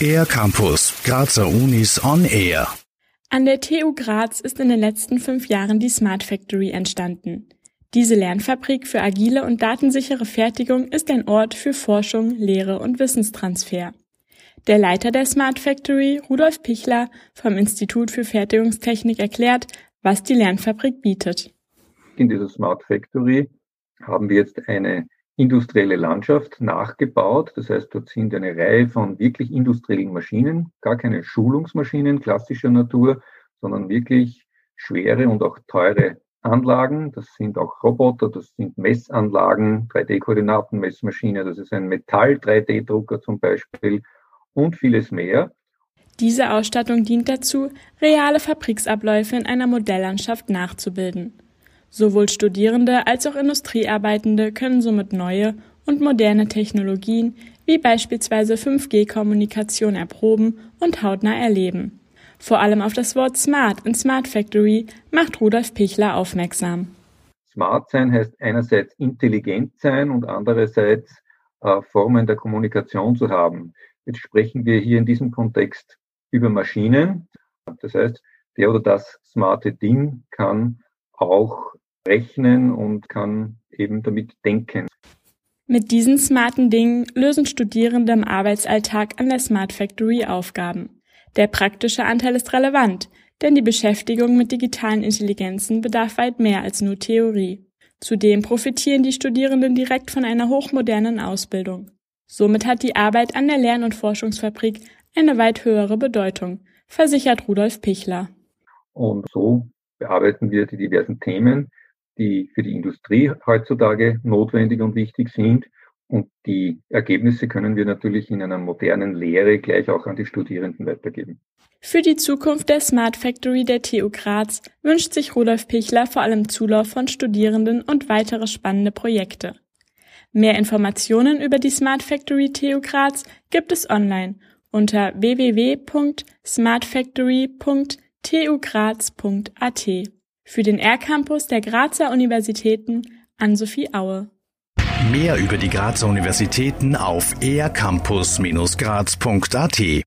Air Campus, Grazer Unis on Air. An der TU Graz ist in den letzten fünf Jahren die Smart Factory entstanden. Diese Lernfabrik für agile und datensichere Fertigung ist ein Ort für Forschung, Lehre und Wissenstransfer. Der Leiter der Smart Factory, Rudolf Pichler vom Institut für Fertigungstechnik, erklärt, was die Lernfabrik bietet. In dieser Smart Factory haben wir jetzt eine industrielle Landschaft nachgebaut. Das heißt, dort sind eine Reihe von wirklich industriellen Maschinen, gar keine Schulungsmaschinen klassischer Natur, sondern wirklich schwere und auch teure Anlagen. Das sind auch Roboter, das sind Messanlagen, 3D-Koordinatenmessmaschine, das ist ein Metall-3D-Drucker zum Beispiel und vieles mehr. Diese Ausstattung dient dazu, reale Fabriksabläufe in einer Modelllandschaft nachzubilden. Sowohl Studierende als auch Industriearbeitende können somit neue und moderne Technologien wie beispielsweise 5G-Kommunikation erproben und hautnah erleben. Vor allem auf das Wort Smart in Smart Factory macht Rudolf Pichler aufmerksam. Smart sein heißt einerseits intelligent sein und andererseits äh, Formen der Kommunikation zu haben. Jetzt sprechen wir hier in diesem Kontext über Maschinen. Das heißt, der oder das smarte Ding kann auch rechnen und kann eben damit denken. Mit diesen smarten Dingen lösen Studierende im Arbeitsalltag an der Smart Factory Aufgaben. Der praktische Anteil ist relevant, denn die Beschäftigung mit digitalen Intelligenzen bedarf weit mehr als nur Theorie. Zudem profitieren die Studierenden direkt von einer hochmodernen Ausbildung. Somit hat die Arbeit an der Lern- und Forschungsfabrik eine weit höhere Bedeutung, versichert Rudolf Pichler. Und so bearbeiten wir die diversen Themen, die für die Industrie heutzutage notwendig und wichtig sind. Und die Ergebnisse können wir natürlich in einer modernen Lehre gleich auch an die Studierenden weitergeben. Für die Zukunft der Smart Factory der TU Graz wünscht sich Rudolf Pichler vor allem Zulauf von Studierenden und weitere spannende Projekte. Mehr Informationen über die Smart Factory TU Graz gibt es online unter www.smartfactory.tugraz.at. Für den R-Campus der Grazer Universitäten Ann-Sophie Aue. Mehr über die Grazer Universitäten auf ercampus-graz.at